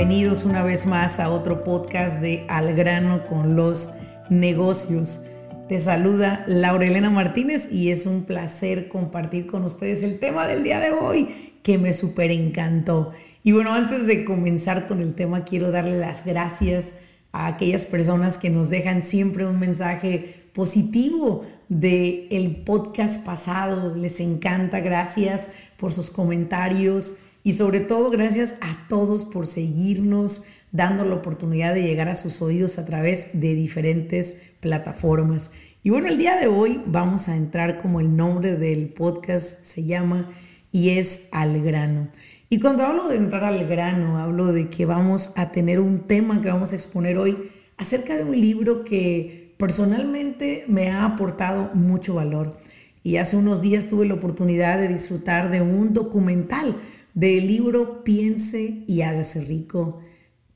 Bienvenidos una vez más a otro podcast de Al grano con los negocios. Te saluda Laura Elena Martínez y es un placer compartir con ustedes el tema del día de hoy que me súper encantó. Y bueno, antes de comenzar con el tema, quiero darle las gracias a aquellas personas que nos dejan siempre un mensaje positivo de el podcast pasado. Les encanta, gracias por sus comentarios y sobre todo, gracias a todos por seguirnos, dando la oportunidad de llegar a sus oídos a través de diferentes plataformas. Y bueno, el día de hoy vamos a entrar como el nombre del podcast se llama y es al grano. Y cuando hablo de entrar al grano, hablo de que vamos a tener un tema que vamos a exponer hoy acerca de un libro que personalmente me ha aportado mucho valor. Y hace unos días tuve la oportunidad de disfrutar de un documental del libro Piense y hágase rico.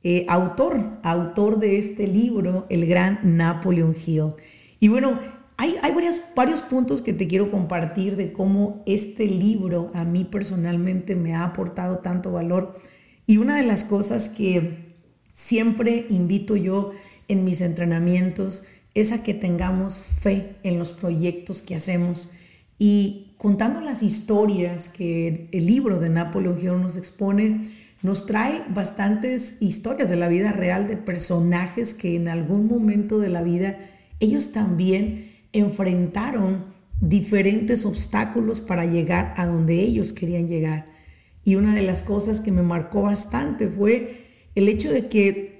Eh, autor, autor de este libro, el gran Napoleon Hill. Y bueno, hay, hay varios puntos que te quiero compartir de cómo este libro a mí personalmente me ha aportado tanto valor. Y una de las cosas que siempre invito yo en mis entrenamientos es a que tengamos fe en los proyectos que hacemos y contando las historias que el libro de Napoleón Hill nos expone, nos trae bastantes historias de la vida real de personajes que en algún momento de la vida ellos también enfrentaron diferentes obstáculos para llegar a donde ellos querían llegar. Y una de las cosas que me marcó bastante fue el hecho de que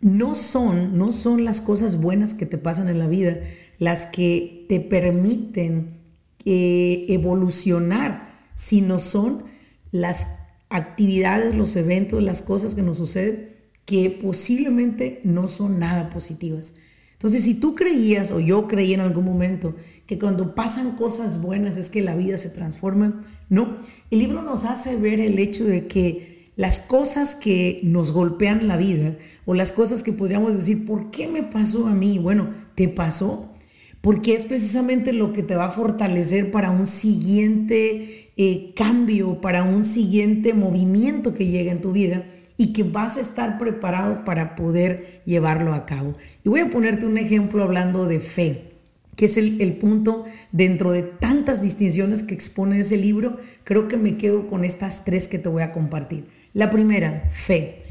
no son, no son las cosas buenas que te pasan en la vida las que te permiten eh, evolucionar, sino son las actividades, los eventos, las cosas que nos suceden que posiblemente no son nada positivas. Entonces, si tú creías o yo creí en algún momento que cuando pasan cosas buenas es que la vida se transforma, no. El libro nos hace ver el hecho de que las cosas que nos golpean la vida o las cosas que podríamos decir, ¿por qué me pasó a mí? Bueno, te pasó porque es precisamente lo que te va a fortalecer para un siguiente eh, cambio, para un siguiente movimiento que llega en tu vida y que vas a estar preparado para poder llevarlo a cabo. Y voy a ponerte un ejemplo hablando de fe, que es el, el punto dentro de tantas distinciones que expone ese libro, creo que me quedo con estas tres que te voy a compartir. La primera, fe.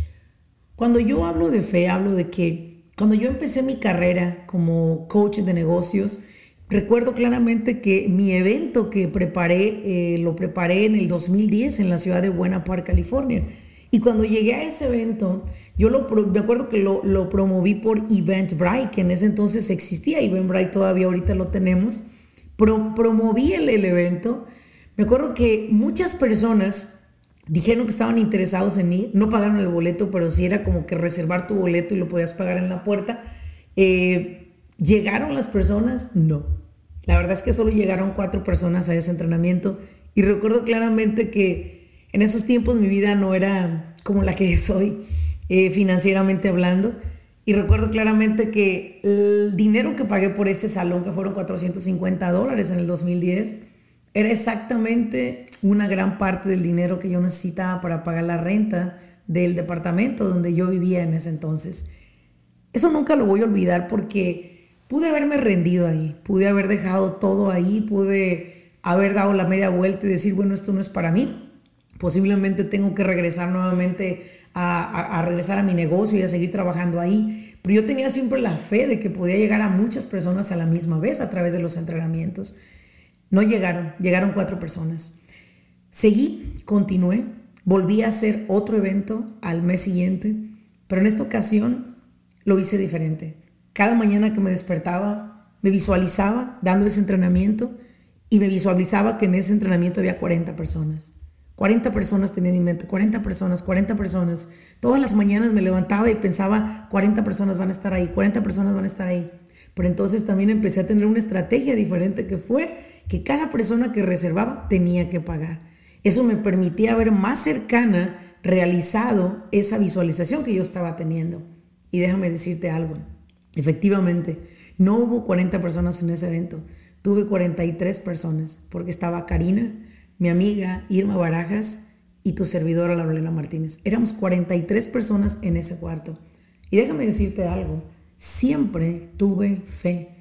Cuando yo hablo de fe, hablo de que cuando yo empecé mi carrera como coach de negocios, recuerdo claramente que mi evento que preparé, eh, lo preparé en el 2010 en la ciudad de Buena Park, California. Y cuando llegué a ese evento, yo lo, me acuerdo que lo, lo promoví por Eventbrite, que en ese entonces existía, Eventbrite todavía ahorita lo tenemos. promoví el, el evento. Me acuerdo que muchas personas Dijeron que estaban interesados en ir, no pagaron el boleto, pero sí era como que reservar tu boleto y lo podías pagar en la puerta. Eh, ¿Llegaron las personas? No. La verdad es que solo llegaron cuatro personas a ese entrenamiento y recuerdo claramente que en esos tiempos mi vida no era como la que es hoy, eh, financieramente hablando. Y recuerdo claramente que el dinero que pagué por ese salón, que fueron 450 dólares en el 2010, era exactamente una gran parte del dinero que yo necesitaba para pagar la renta del departamento donde yo vivía en ese entonces. Eso nunca lo voy a olvidar porque pude haberme rendido ahí, pude haber dejado todo ahí, pude haber dado la media vuelta y decir, bueno, esto no es para mí. Posiblemente tengo que regresar nuevamente a, a regresar a mi negocio y a seguir trabajando ahí. Pero yo tenía siempre la fe de que podía llegar a muchas personas a la misma vez a través de los entrenamientos. No llegaron, llegaron cuatro personas. Seguí, continué, volví a hacer otro evento al mes siguiente, pero en esta ocasión lo hice diferente. Cada mañana que me despertaba, me visualizaba dando ese entrenamiento y me visualizaba que en ese entrenamiento había 40 personas. 40 personas tenía en mente, 40 personas, 40 personas. Todas las mañanas me levantaba y pensaba, 40 personas van a estar ahí, 40 personas van a estar ahí. Pero entonces también empecé a tener una estrategia diferente que fue que cada persona que reservaba tenía que pagar. Eso me permitía ver más cercana realizado esa visualización que yo estaba teniendo. Y déjame decirte algo, efectivamente, no hubo 40 personas en ese evento, tuve 43 personas, porque estaba Karina, mi amiga Irma Barajas y tu servidora Laurelena Martínez. Éramos 43 personas en ese cuarto. Y déjame decirte algo, siempre tuve fe.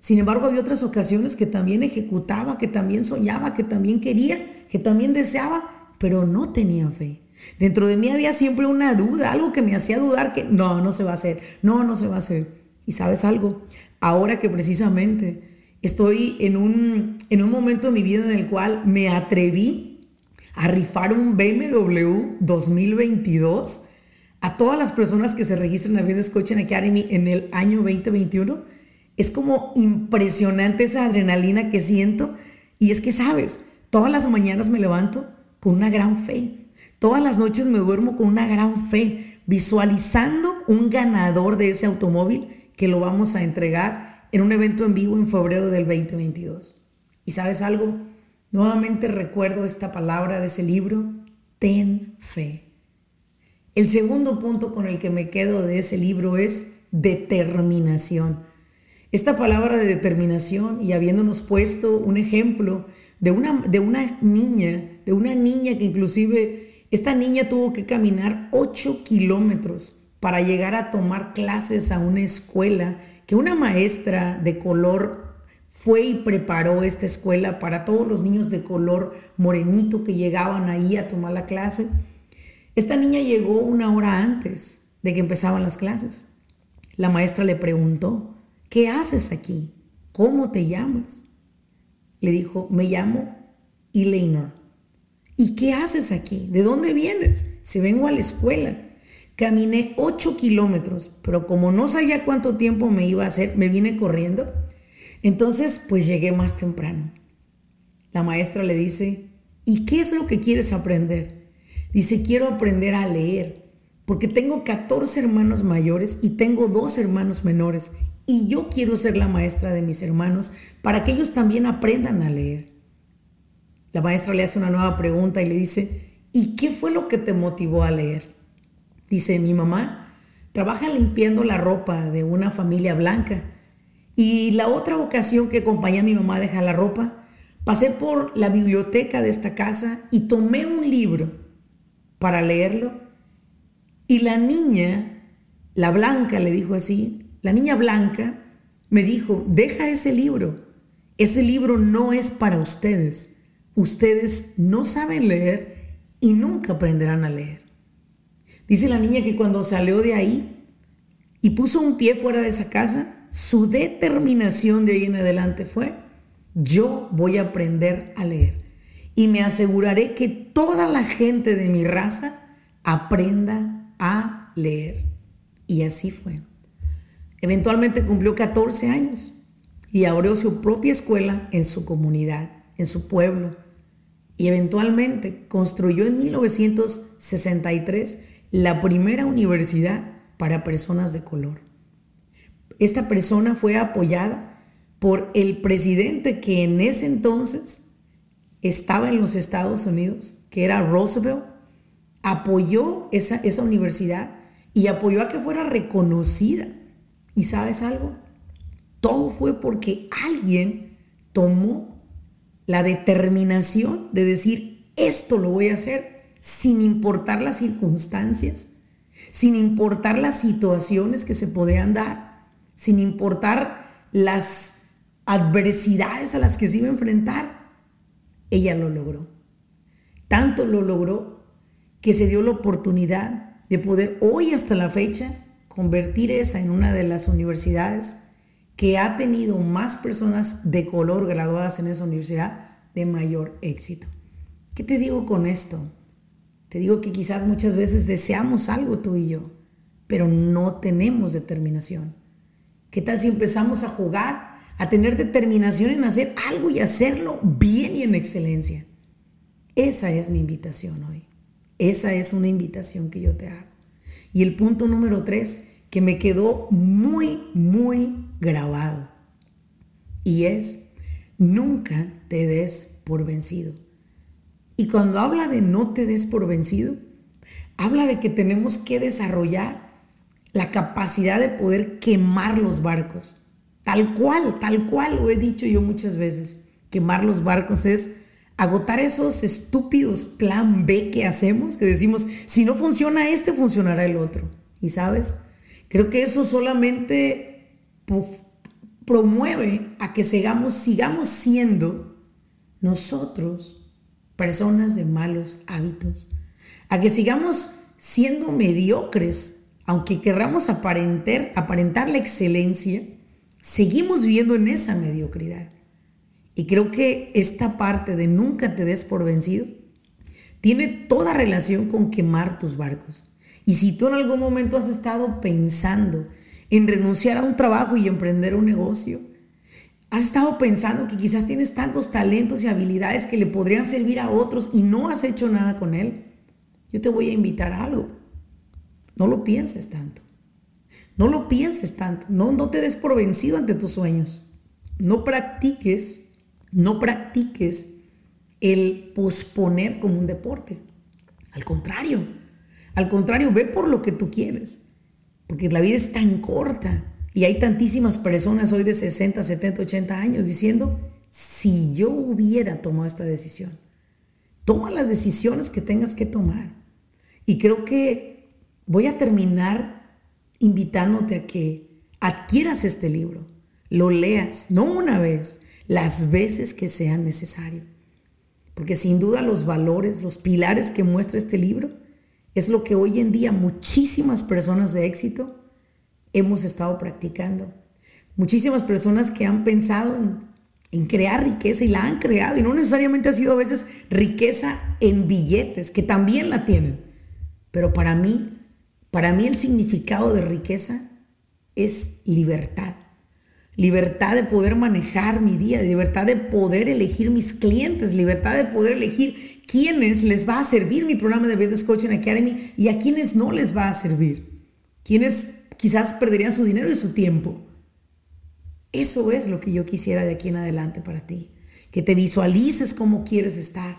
Sin embargo, había otras ocasiones que también ejecutaba, que también soñaba, que también quería, que también deseaba, pero no tenía fe. Dentro de mí había siempre una duda, algo que me hacía dudar que no, no se va a hacer, no, no se va a hacer. Y sabes algo, ahora que precisamente estoy en un, en un momento de mi vida en el cual me atreví a rifar un BMW 2022 a todas las personas que se registran en la Business Coaching Academy en el año 2021, es como impresionante esa adrenalina que siento. Y es que, sabes, todas las mañanas me levanto con una gran fe. Todas las noches me duermo con una gran fe, visualizando un ganador de ese automóvil que lo vamos a entregar en un evento en vivo en febrero del 2022. ¿Y sabes algo? Nuevamente recuerdo esta palabra de ese libro, ten fe. El segundo punto con el que me quedo de ese libro es determinación. Esta palabra de determinación y habiéndonos puesto un ejemplo de una, de una niña, de una niña que inclusive esta niña tuvo que caminar 8 kilómetros para llegar a tomar clases a una escuela que una maestra de color fue y preparó esta escuela para todos los niños de color morenito que llegaban ahí a tomar la clase. Esta niña llegó una hora antes de que empezaban las clases. La maestra le preguntó, ¿qué haces aquí? ¿Cómo te llamas? Le dijo, me llamo Eleanor. ¿Y qué haces aquí? ¿De dónde vienes? Se vengo a la escuela. Caminé 8 kilómetros, pero como no sabía cuánto tiempo me iba a hacer, me vine corriendo. Entonces, pues llegué más temprano. La maestra le dice, ¿y qué es lo que quieres aprender? Dice, quiero aprender a leer, porque tengo 14 hermanos mayores y tengo dos hermanos menores, y yo quiero ser la maestra de mis hermanos para que ellos también aprendan a leer. La maestra le hace una nueva pregunta y le dice, ¿y qué fue lo que te motivó a leer? Dice, mi mamá trabaja limpiando la ropa de una familia blanca. Y la otra ocasión que acompañé a mi mamá a dejar la ropa, pasé por la biblioteca de esta casa y tomé un libro para leerlo. Y la niña, la blanca, le dijo así, la niña blanca me dijo, deja ese libro. Ese libro no es para ustedes. Ustedes no saben leer y nunca aprenderán a leer. Dice la niña que cuando salió de ahí y puso un pie fuera de esa casa, su determinación de ahí en adelante fue, yo voy a aprender a leer y me aseguraré que toda la gente de mi raza aprenda a leer. Y así fue. Eventualmente cumplió 14 años y abrió su propia escuela en su comunidad, en su pueblo. Y eventualmente construyó en 1963 la primera universidad para personas de color. Esta persona fue apoyada por el presidente que en ese entonces estaba en los Estados Unidos, que era Roosevelt, apoyó esa, esa universidad y apoyó a que fuera reconocida. ¿Y sabes algo? Todo fue porque alguien tomó la determinación de decir, esto lo voy a hacer sin importar las circunstancias, sin importar las situaciones que se podrían dar, sin importar las adversidades a las que se iba a enfrentar, ella lo logró. Tanto lo logró que se dio la oportunidad de poder hoy hasta la fecha convertir esa en una de las universidades que ha tenido más personas de color graduadas en esa universidad de mayor éxito. ¿Qué te digo con esto? Te digo que quizás muchas veces deseamos algo tú y yo, pero no tenemos determinación. ¿Qué tal si empezamos a jugar a tener determinación en hacer algo y hacerlo bien y en excelencia. Esa es mi invitación hoy. Esa es una invitación que yo te hago. Y el punto número tres, que me quedó muy, muy grabado. Y es, nunca te des por vencido. Y cuando habla de no te des por vencido, habla de que tenemos que desarrollar la capacidad de poder quemar los barcos. Tal cual, tal cual lo he dicho yo muchas veces. Quemar los barcos es agotar esos estúpidos plan B que hacemos, que decimos, si no funciona este, funcionará el otro. Y sabes, creo que eso solamente promueve a que sigamos, sigamos siendo nosotros personas de malos hábitos, a que sigamos siendo mediocres, aunque querramos aparentar, aparentar la excelencia, seguimos viviendo en esa mediocridad. Y creo que esta parte de nunca te des por vencido tiene toda relación con quemar tus barcos. Y si tú en algún momento has estado pensando en renunciar a un trabajo y emprender un negocio, has estado pensando que quizás tienes tantos talentos y habilidades que le podrían servir a otros y no has hecho nada con él, yo te voy a invitar a algo. No lo pienses tanto. No lo pienses tanto. No, no te des por vencido ante tus sueños. No practiques no practiques el posponer como un deporte. Al contrario, al contrario, ve por lo que tú quieres. Porque la vida es tan corta y hay tantísimas personas hoy de 60, 70, 80 años diciendo, si yo hubiera tomado esta decisión, toma las decisiones que tengas que tomar. Y creo que voy a terminar invitándote a que adquieras este libro, lo leas, no una vez, las veces que sea necesario. Porque sin duda los valores, los pilares que muestra este libro, es lo que hoy en día muchísimas personas de éxito hemos estado practicando. Muchísimas personas que han pensado en, crear riqueza y la han creado y no necesariamente ha sido a veces riqueza en billetes, que también la tienen. Pero para mí, para mí el significado de riqueza es libertad libertad de poder manejar mi día, libertad de poder elegir mis clientes, libertad de poder elegir quiénes les va a servir mi programa de Business Coaching Academy y a quiénes no les va a servir, quienes quizás perderían su dinero y su tiempo. Eso es lo que yo quisiera de aquí en adelante para ti, que te visualices cómo quieres estar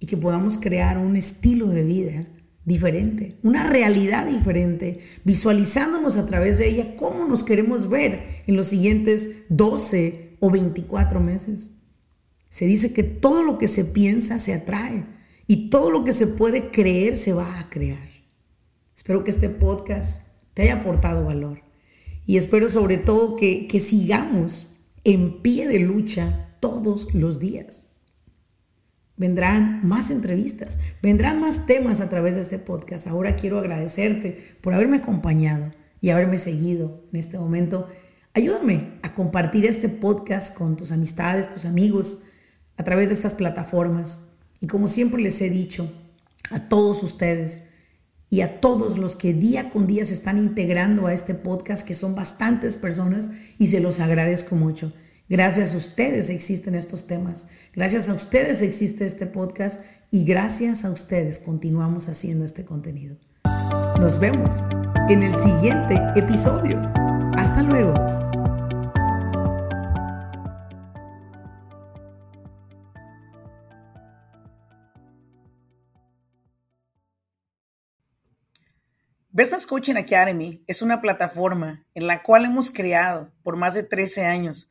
y que podamos crear un estilo de vida diferente, una realidad diferente, visualizándonos a través de ella cómo nos queremos ver en los siguientes 12 o 24 meses. Se dice que todo lo que se piensa se atrae y todo lo que se puede creer se va a crear. Espero que este podcast te haya aportado valor y espero sobre todo que, que sigamos en pie de lucha todos los días. Vendrán más entrevistas, vendrán más temas a través de este podcast. Ahora quiero agradecerte por haberme acompañado y haberme seguido en este momento. Ayúdame a compartir este podcast con tus amistades, tus amigos, a través de estas plataformas. Y como siempre les he dicho, a todos ustedes y a todos los que día con día se están integrando a este podcast, que son bastantes personas, y se los agradezco mucho. Gracias a ustedes existen estos temas, gracias a ustedes existe este podcast y gracias a ustedes continuamos haciendo este contenido. Nos vemos en el siguiente episodio. Hasta luego. Business Coaching Academy es una plataforma en la cual hemos creado por más de 13 años